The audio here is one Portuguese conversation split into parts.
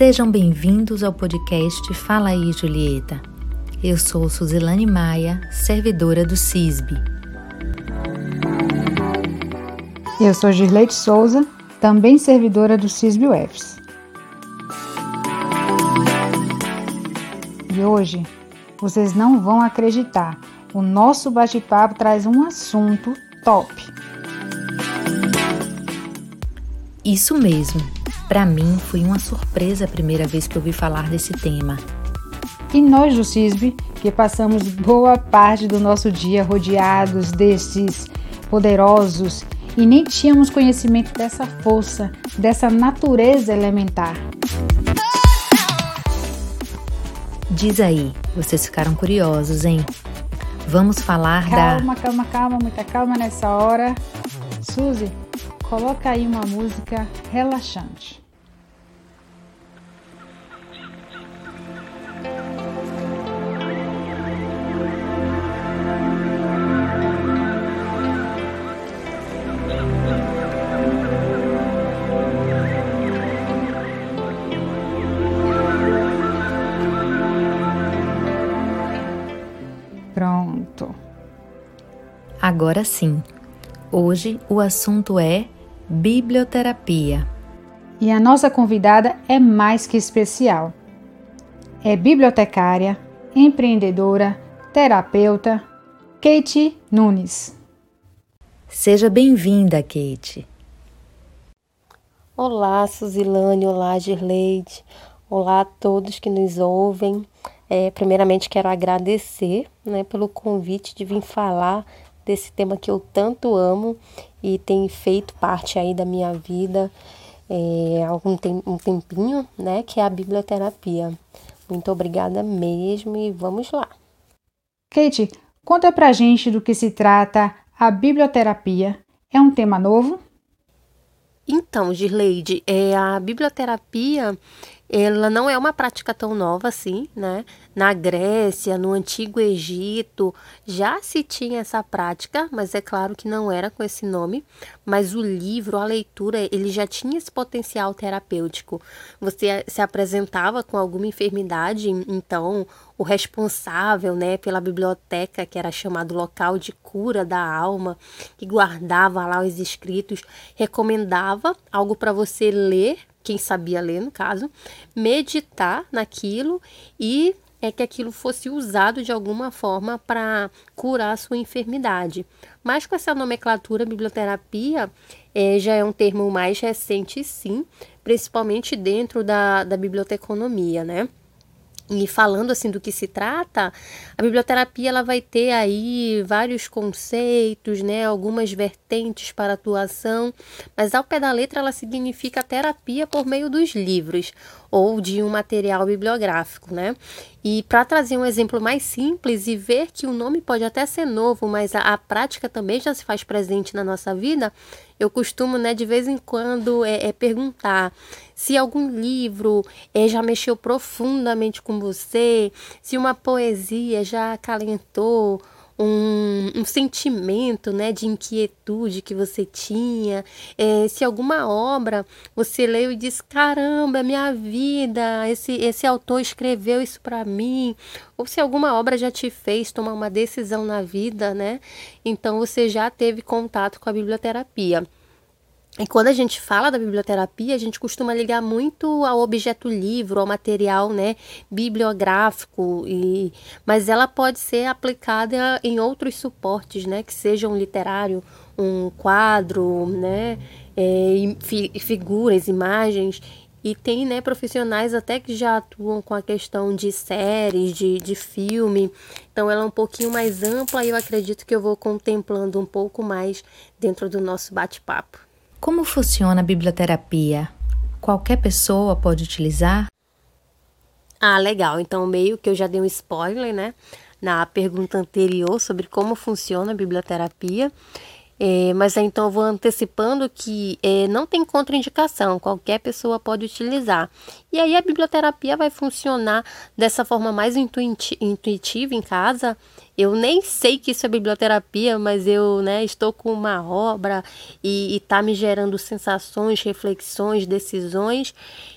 Sejam bem-vindos ao podcast Fala aí, Julieta. Eu sou Suzilane Maia, servidora do CISB. Eu sou Girleide Souza, também servidora do CISB UFS. E hoje, vocês não vão acreditar, o nosso bate-papo traz um assunto top. Isso mesmo. Para mim foi uma surpresa a primeira vez que ouvi falar desse tema. E nós do CISB, que passamos boa parte do nosso dia rodeados desses poderosos e nem tínhamos conhecimento dessa força, dessa natureza elementar. Diz aí, vocês ficaram curiosos, hein? Vamos falar calma, da. Calma, calma, calma, muita calma nessa hora. Suzy, coloca aí uma música relaxante. Agora sim. Hoje o assunto é biblioterapia. E a nossa convidada é mais que especial. É bibliotecária, empreendedora, terapeuta, Kate Nunes. Seja bem-vinda, Kate. Olá, Suzilane, olá, Girleide, olá a todos que nos ouvem. É, primeiramente, quero agradecer né, pelo convite de vir falar desse tema que eu tanto amo e tem feito parte aí da minha vida é, há algum tem, um tempinho, né, que é a biblioterapia. Muito obrigada mesmo e vamos lá. Kate, conta pra gente do que se trata a biblioterapia. É um tema novo? Então, Girleide, é, a biblioterapia ela não é uma prática tão nova assim, né? Na Grécia, no Antigo Egito, já se tinha essa prática, mas é claro que não era com esse nome. Mas o livro, a leitura, ele já tinha esse potencial terapêutico. Você se apresentava com alguma enfermidade, então o responsável, né, pela biblioteca, que era chamado local de cura da alma, que guardava lá os escritos, recomendava algo para você ler quem sabia ler, no caso, meditar naquilo e é que aquilo fosse usado de alguma forma para curar a sua enfermidade. Mas com essa nomenclatura, biblioterapia é, já é um termo mais recente, sim, principalmente dentro da, da biblioteconomia, né? E falando assim do que se trata, a biblioterapia ela vai ter aí vários conceitos, né, algumas vertentes para atuação, mas ao pé da letra ela significa terapia por meio dos livros ou de um material bibliográfico, né? E para trazer um exemplo mais simples e ver que o nome pode até ser novo, mas a, a prática também já se faz presente na nossa vida, eu costumo, né, de vez em quando, é, é perguntar se algum livro é, já mexeu profundamente com você, se uma poesia já acalentou um, um, sentimento né, de inquietude que você tinha, é, se alguma obra você leu e diz: caramba, minha vida, esse, esse autor escreveu isso para mim, ou se alguma obra já te fez tomar uma decisão na vida, né? Então você já teve contato com a biblioterapia. E quando a gente fala da biblioterapia, a gente costuma ligar muito ao objeto livro, ao material né, bibliográfico, e, mas ela pode ser aplicada em outros suportes, né, que sejam literário, um quadro, né, é, figuras, imagens. E tem né, profissionais até que já atuam com a questão de séries, de, de filme. Então ela é um pouquinho mais ampla e eu acredito que eu vou contemplando um pouco mais dentro do nosso bate-papo. Como funciona a biblioterapia? Qualquer pessoa pode utilizar? Ah, legal. Então, meio que eu já dei um spoiler, né? Na pergunta anterior sobre como funciona a biblioterapia. É, mas então eu vou antecipando que é, não tem contraindicação, qualquer pessoa pode utilizar. E aí a biblioterapia vai funcionar dessa forma mais intuitiva em casa. Eu nem sei que isso é biblioterapia, mas eu né, estou com uma obra e está me gerando sensações, reflexões, decisões.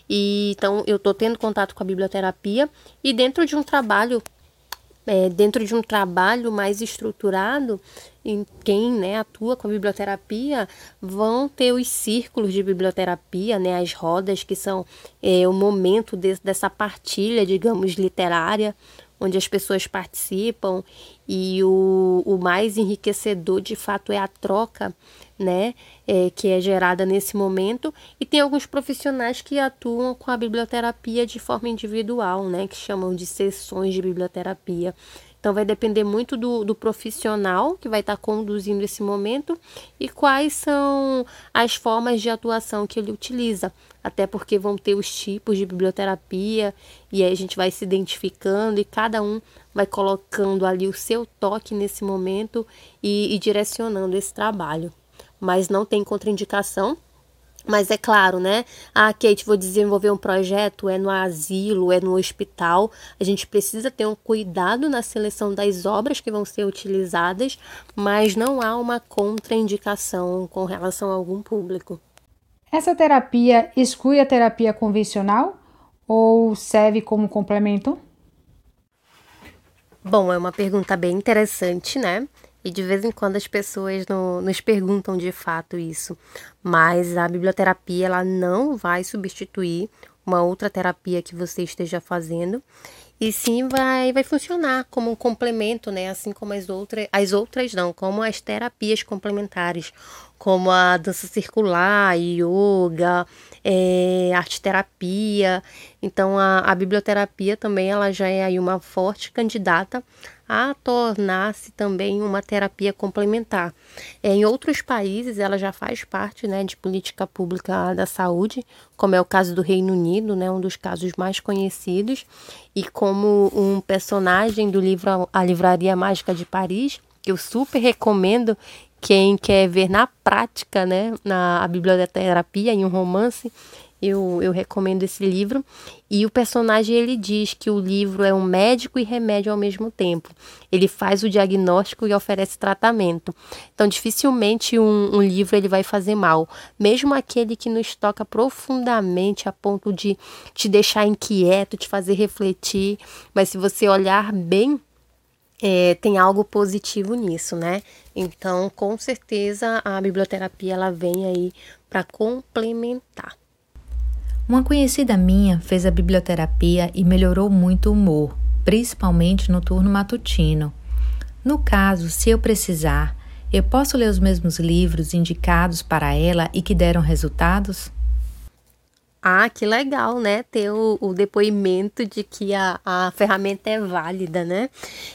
E então eu estou tendo contato com a biblioterapia e dentro de um trabalho é, dentro de um trabalho mais estruturado, em quem né, atua com a biblioterapia vão ter os círculos de biblioterapia, né, as rodas, que são é, o momento de, dessa partilha, digamos, literária, onde as pessoas participam e o, o mais enriquecedor de fato é a troca, né, é, que é gerada nesse momento. E tem alguns profissionais que atuam com a biblioterapia de forma individual, né, que chamam de sessões de biblioterapia. Então, vai depender muito do, do profissional que vai estar conduzindo esse momento e quais são as formas de atuação que ele utiliza. Até porque vão ter os tipos de biblioterapia e aí a gente vai se identificando e cada um vai colocando ali o seu toque nesse momento e, e direcionando esse trabalho. Mas não tem contraindicação mas é claro, né? Ah, Kate, vou desenvolver um projeto, é no asilo, é no hospital. A gente precisa ter um cuidado na seleção das obras que vão ser utilizadas, mas não há uma contraindicação com relação a algum público. Essa terapia exclui a terapia convencional ou serve como complemento? Bom, é uma pergunta bem interessante, né? E de vez em quando as pessoas no, nos perguntam de fato isso. Mas a biblioterapia ela não vai substituir uma outra terapia que você esteja fazendo. E sim vai, vai funcionar como um complemento, né? Assim como as outras, as outras não, como as terapias complementares, como a dança circular, yoga, é, arte terapia. Então a, a biblioterapia também ela já é aí uma forte candidata a tornar-se também uma terapia complementar. É, em outros países, ela já faz parte né, de política pública da saúde, como é o caso do Reino Unido, né, um dos casos mais conhecidos, e como um personagem do livro A Livraria Mágica de Paris, que eu super recomendo quem quer ver na prática, né, na a biblioterapia em um romance, eu, eu recomendo esse livro. E o personagem ele diz que o livro é um médico e remédio ao mesmo tempo. Ele faz o diagnóstico e oferece tratamento. Então, dificilmente um, um livro ele vai fazer mal, mesmo aquele que nos toca profundamente a ponto de te deixar inquieto, te fazer refletir. Mas se você olhar bem, é, tem algo positivo nisso, né? Então, com certeza a biblioterapia ela vem aí para complementar. Uma conhecida minha fez a biblioterapia e melhorou muito o humor, principalmente no turno matutino. No caso, se eu precisar, eu posso ler os mesmos livros indicados para ela e que deram resultados? Ah, que legal, né? Ter o, o, depoimento de que a, a ferramenta é válida, né?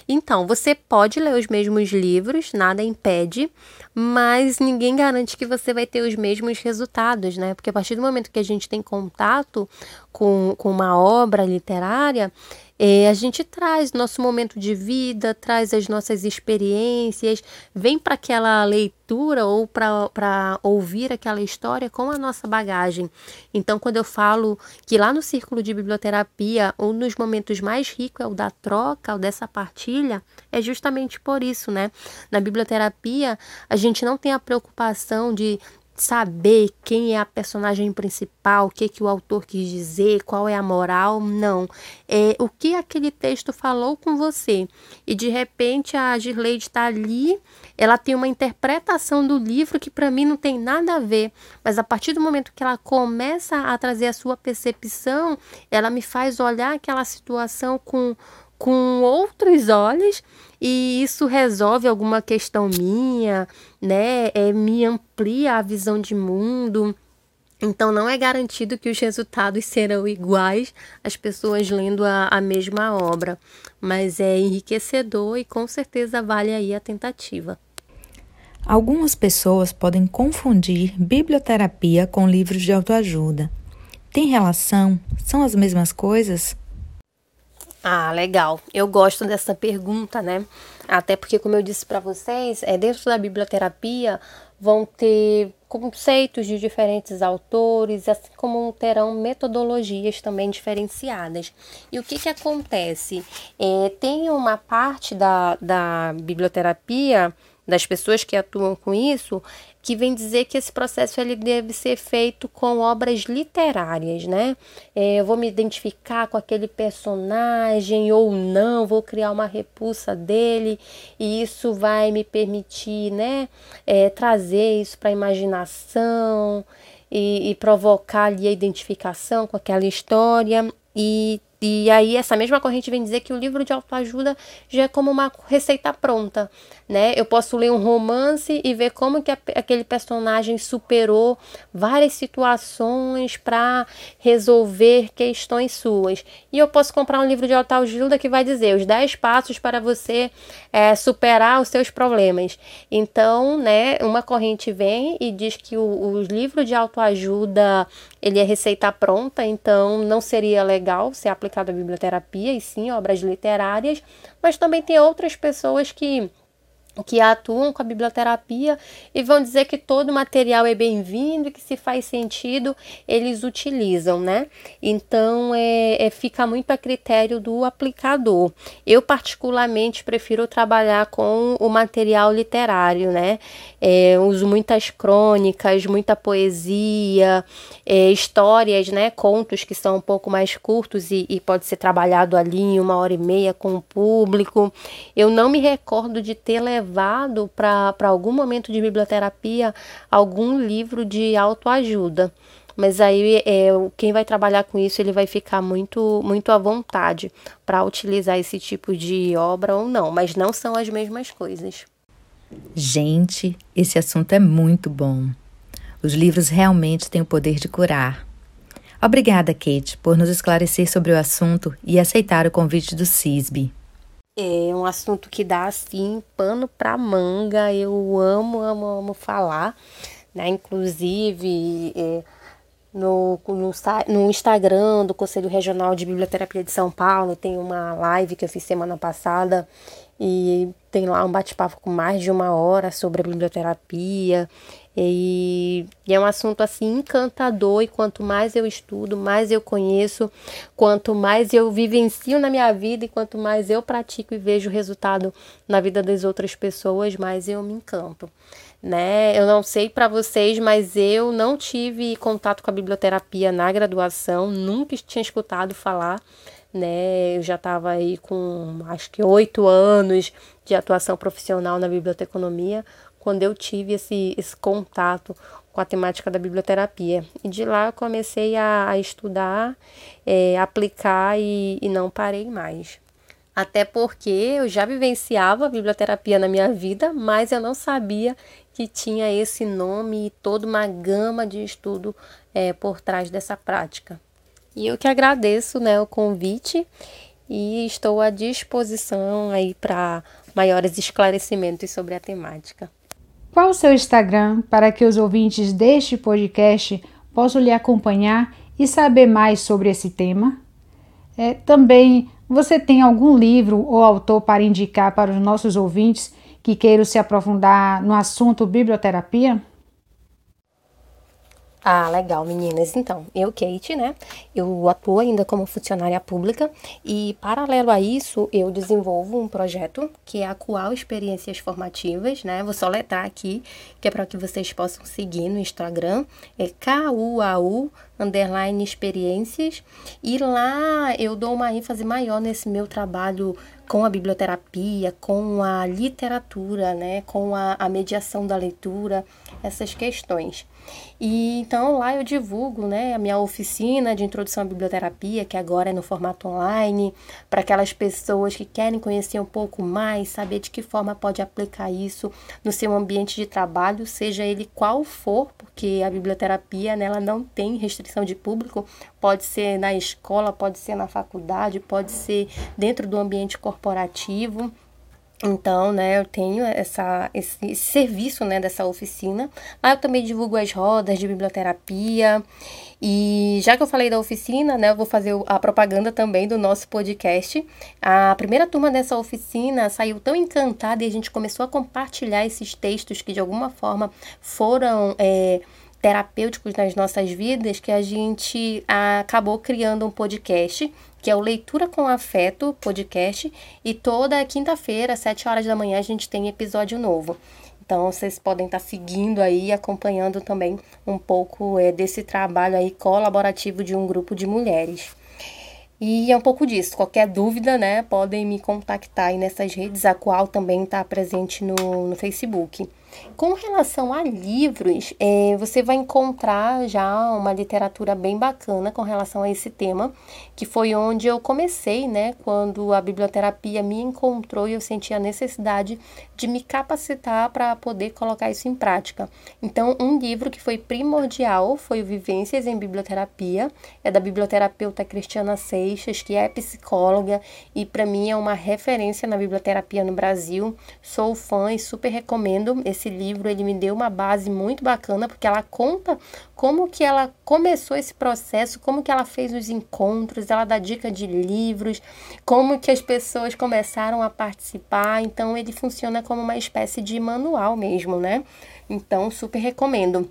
Então, você pode ler os mesmos livros, nada impede, mas ninguém garante que você vai ter os mesmos resultados, né? Porque a partir do momento que a gente tem contato com, com uma obra literária, é, a gente traz nosso momento de vida, traz as nossas experiências, vem para aquela leitura ou para ouvir aquela história com a nossa bagagem. Então, quando eu falo que lá no círculo de biblioterapia, um dos momentos mais ricos é o da troca, o dessa partilha, é justamente por isso, né? Na biblioterapia, a gente não tem a preocupação de saber quem é a personagem principal, o que, que o autor quis dizer, qual é a moral, não. É o que aquele texto falou com você. E de repente a Girleide está ali, ela tem uma interpretação do livro que para mim não tem nada a ver, mas a partir do momento que ela começa a trazer a sua percepção, ela me faz olhar aquela situação com com outros olhos e isso resolve alguma questão minha, né? É, me amplia a visão de mundo. Então não é garantido que os resultados serão iguais às pessoas lendo a, a mesma obra, mas é enriquecedor e com certeza vale aí a tentativa. Algumas pessoas podem confundir biblioterapia com livros de autoajuda. Tem relação? São as mesmas coisas? Ah, legal. Eu gosto dessa pergunta, né? Até porque, como eu disse para vocês, é dentro da biblioterapia vão ter conceitos de diferentes autores, assim como terão metodologias também diferenciadas. E o que, que acontece? É, tem uma parte da, da biblioterapia das pessoas que atuam com isso, que vem dizer que esse processo ele deve ser feito com obras literárias, né? É, eu vou me identificar com aquele personagem ou não, vou criar uma repulsa dele e isso vai me permitir, né, é, trazer isso para a imaginação e, e provocar ali a identificação com aquela história e e aí essa mesma corrente vem dizer que o livro de autoajuda já é como uma receita pronta, né? Eu posso ler um romance e ver como que aquele personagem superou várias situações para resolver questões suas. E eu posso comprar um livro de autoajuda que vai dizer os 10 passos para você é, superar os seus problemas. Então, né, uma corrente vem e diz que o, o livro de autoajuda ele é receita pronta, então não seria legal ser aplicado à biblioterapia e sim obras literárias, mas também tem outras pessoas que que atuam com a biblioterapia e vão dizer que todo material é bem-vindo e que se faz sentido eles utilizam, né? Então é, é fica muito a critério do aplicador. Eu particularmente prefiro trabalhar com o material literário, né? É, uso muitas crônicas, muita poesia, é, histórias, né? Contos que são um pouco mais curtos e, e pode ser trabalhado ali em uma hora e meia com o público. Eu não me recordo de ter levado levado para algum momento de biblioterapia algum livro de autoajuda. Mas aí é, quem vai trabalhar com isso ele vai ficar muito, muito à vontade para utilizar esse tipo de obra ou não, mas não são as mesmas coisas. Gente, esse assunto é muito bom. Os livros realmente têm o poder de curar. Obrigada, Kate, por nos esclarecer sobre o assunto e aceitar o convite do CISB. É um assunto que dá assim pano para manga. Eu amo, amo, amo falar, né? Inclusive é, no, no, no Instagram do Conselho Regional de Biblioterapia de São Paulo tem uma live que eu fiz semana passada e tem lá um bate-papo com mais de uma hora sobre a biblioterapia. E, é um assunto assim encantador, e quanto mais eu estudo, mais eu conheço, quanto mais eu vivencio na minha vida e quanto mais eu pratico e vejo resultado na vida das outras pessoas, mais eu me encanto. Né? Eu não sei para vocês, mas eu não tive contato com a biblioterapia na graduação, nunca tinha escutado falar né? Eu já estava aí com acho que oito anos de atuação profissional na biblioteconomia, quando eu tive esse, esse contato com a temática da biblioterapia. E de lá eu comecei a, a estudar, é, aplicar e, e não parei mais. Até porque eu já vivenciava a biblioterapia na minha vida, mas eu não sabia que tinha esse nome e toda uma gama de estudo é, por trás dessa prática. E eu que agradeço né, o convite e estou à disposição aí para maiores esclarecimentos sobre a temática. Qual o seu Instagram para que os ouvintes deste podcast possam lhe acompanhar e saber mais sobre esse tema? É, também, você tem algum livro ou autor para indicar para os nossos ouvintes que queiram se aprofundar no assunto biblioterapia? Ah, legal, meninas. Então, eu, Kate, né? Eu atuo ainda como funcionária pública e, paralelo a isso, eu desenvolvo um projeto que é a Coal Experiências Formativas, né? Vou só letrar aqui, que é para que vocês possam seguir no Instagram. É K-U-A-U underline experiências e lá eu dou uma ênfase maior nesse meu trabalho com a biblioterapia, com a literatura, né, com a, a mediação da leitura, essas questões. E então lá eu divulgo, né, a minha oficina de introdução à biblioterapia, que agora é no formato online, para aquelas pessoas que querem conhecer um pouco mais, saber de que forma pode aplicar isso no seu ambiente de trabalho, seja ele qual for, porque a biblioterapia nela não tem restrição de público, pode ser na escola, pode ser na faculdade, pode ser dentro do ambiente corporativo. Então, né, eu tenho essa, esse, esse, serviço, né, dessa oficina. Lá eu também divulgo as rodas de biblioterapia. E já que eu falei da oficina, né, eu vou fazer a propaganda também do nosso podcast. A primeira turma dessa oficina saiu tão encantada e a gente começou a compartilhar esses textos que de alguma forma foram... É, terapêuticos nas nossas vidas que a gente acabou criando um podcast que é o Leitura com Afeto podcast e toda quinta-feira, às 7 horas da manhã, a gente tem episódio novo. Então, vocês podem estar seguindo aí, acompanhando também um pouco é, desse trabalho aí colaborativo de um grupo de mulheres. E é um pouco disso. Qualquer dúvida, né, podem me contactar aí nessas redes, a qual também está presente no, no Facebook. Com relação a livros, é, você vai encontrar já uma literatura bem bacana com relação a esse tema, que foi onde eu comecei, né? Quando a biblioterapia me encontrou e eu senti a necessidade de me capacitar para poder colocar isso em prática. Então, um livro que foi primordial foi o Vivências em Biblioterapia, é da biblioterapeuta Cristiana Seixas, que é psicóloga e para mim é uma referência na biblioterapia no Brasil. Sou fã e super recomendo esse livro livro ele me deu uma base muito bacana porque ela conta como que ela começou esse processo, como que ela fez os encontros, ela dá dica de livros, como que as pessoas começaram a participar. Então ele funciona como uma espécie de manual mesmo, né? Então super recomendo.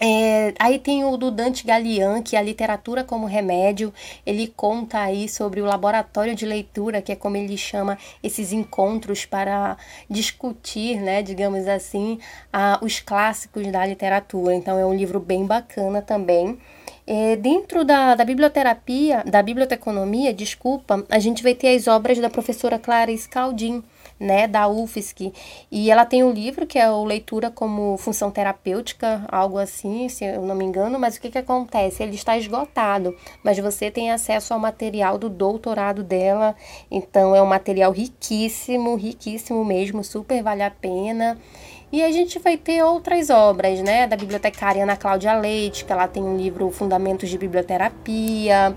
É, aí tem o do Dante Galian, que é a literatura como remédio. Ele conta aí sobre o laboratório de leitura, que é como ele chama esses encontros para discutir, né, digamos assim, a, os clássicos da literatura. Então é um livro bem bacana também. É, dentro da, da biblioterapia, da biblioteconomia, desculpa, a gente vai ter as obras da professora Clara Scaldin né, da UFSC. E ela tem um livro que é o Leitura como Função Terapêutica, algo assim, se eu não me engano, mas o que, que acontece? Ele está esgotado, mas você tem acesso ao material do doutorado dela, então é um material riquíssimo, riquíssimo mesmo, super vale a pena. E a gente vai ter outras obras, né, da bibliotecária Ana Cláudia Leite, que ela tem um livro Fundamentos de Biblioterapia.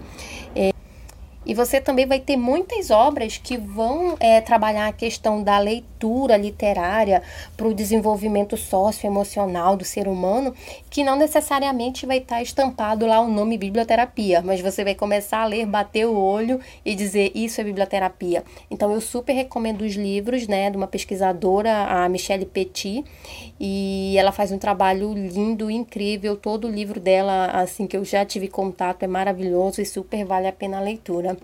E você também vai ter muitas obras que vão é, trabalhar a questão da leitura literária para o desenvolvimento socioemocional do ser humano, que não necessariamente vai estar tá estampado lá o nome biblioterapia, mas você vai começar a ler, bater o olho e dizer isso é biblioterapia. Então eu super recomendo os livros, né, de uma pesquisadora, a Michelle Petit, e ela faz um trabalho lindo, incrível. Todo o livro dela, assim que eu já tive contato, é maravilhoso e super vale a pena a leitura.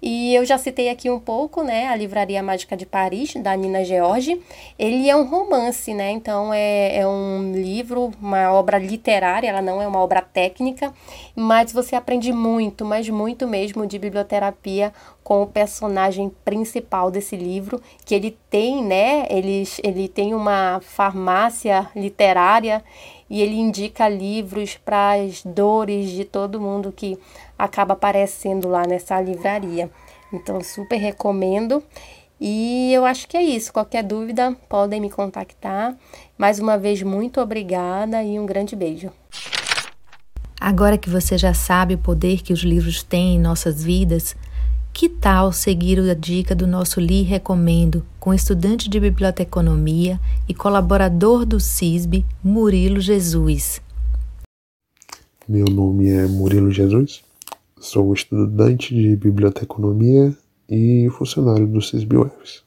E eu já citei aqui um pouco, né, a Livraria Mágica de Paris, da Nina George. Ele é um romance, né, então é, é um livro, uma obra literária, ela não é uma obra técnica, mas você aprende muito, mas muito mesmo de biblioterapia com o personagem principal desse livro, que ele tem, né, ele, ele tem uma farmácia literária e ele indica livros para as dores de todo mundo que acaba aparecendo lá nessa livraria. Então, super recomendo. E eu acho que é isso. Qualquer dúvida, podem me contactar. Mais uma vez, muito obrigada e um grande beijo. Agora que você já sabe o poder que os livros têm em nossas vidas, que tal seguir a dica do nosso Li Recomendo com estudante de biblioteconomia e colaborador do CISB, Murilo Jesus? Meu nome é Murilo Jesus, sou estudante de biblioteconomia e funcionário do CISB UFS.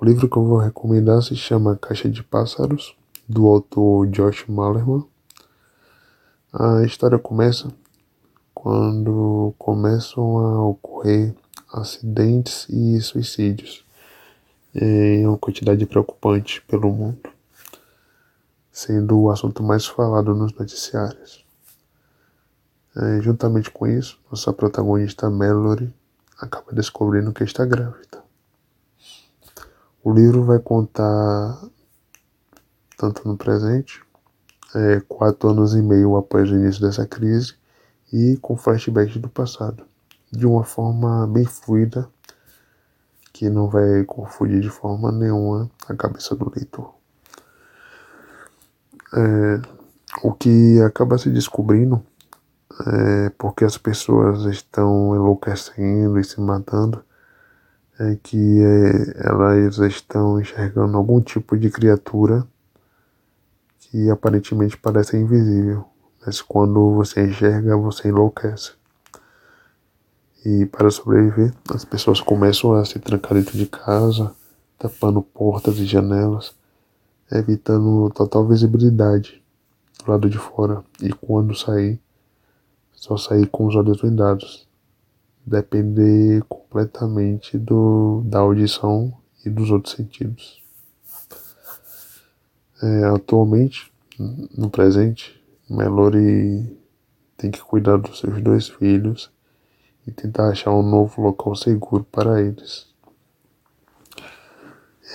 O livro que eu vou recomendar se chama Caixa de Pássaros, do autor Josh Malerman. A história começa quando começam a ocorrer acidentes e suicídios em uma quantidade preocupante pelo mundo, sendo o assunto mais falado nos noticiários. É, juntamente com isso, nossa protagonista Mallory acaba descobrindo que está grávida. O livro vai contar, tanto no presente, é, quatro anos e meio após o início dessa crise, e com flashbacks do passado, de uma forma bem fluida, que não vai confundir de forma nenhuma a cabeça do leitor. É, o que acaba se descobrindo é porque as pessoas estão enlouquecendo e se matando é que é, elas estão enxergando algum tipo de criatura que aparentemente parece invisível, mas quando você enxerga, você enlouquece. E para sobreviver, as pessoas começam a se trancar dentro de casa, tapando portas e janelas, evitando total visibilidade do lado de fora. E quando sair, só sair com os olhos vendados. Depender completamente do, da audição e dos outros sentidos. É, atualmente, no presente, Melody tem que cuidar dos seus dois filhos e tentar achar um novo local seguro para eles.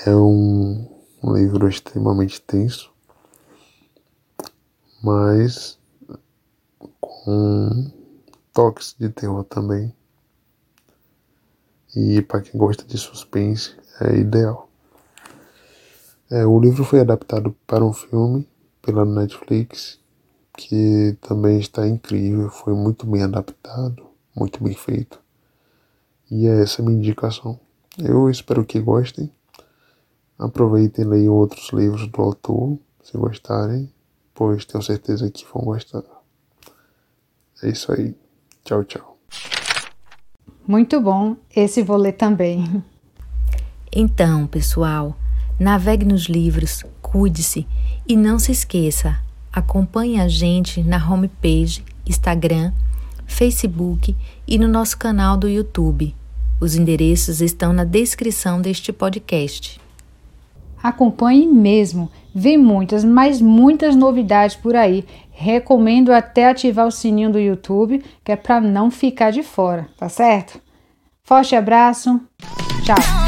É um, um livro extremamente tenso, mas com toques de terror também. E para quem gosta de suspense, é ideal. É, o livro foi adaptado para um filme pela Netflix, que também está incrível, foi muito bem adaptado muito bem feito. E é essa a minha indicação. Eu espero que gostem. Aproveitem e leiam outros livros do autor, se gostarem, pois tenho certeza que vão gostar. É isso aí. Tchau, tchau. Muito bom. Esse vou ler também. Então, pessoal, navegue nos livros, cuide-se e não se esqueça, acompanhe a gente na homepage, Instagram, Facebook e no nosso canal do YouTube. Os endereços estão na descrição deste podcast. Acompanhe mesmo, vem muitas, mas muitas novidades por aí. Recomendo até ativar o sininho do YouTube, que é para não ficar de fora, tá certo? Forte abraço, tchau!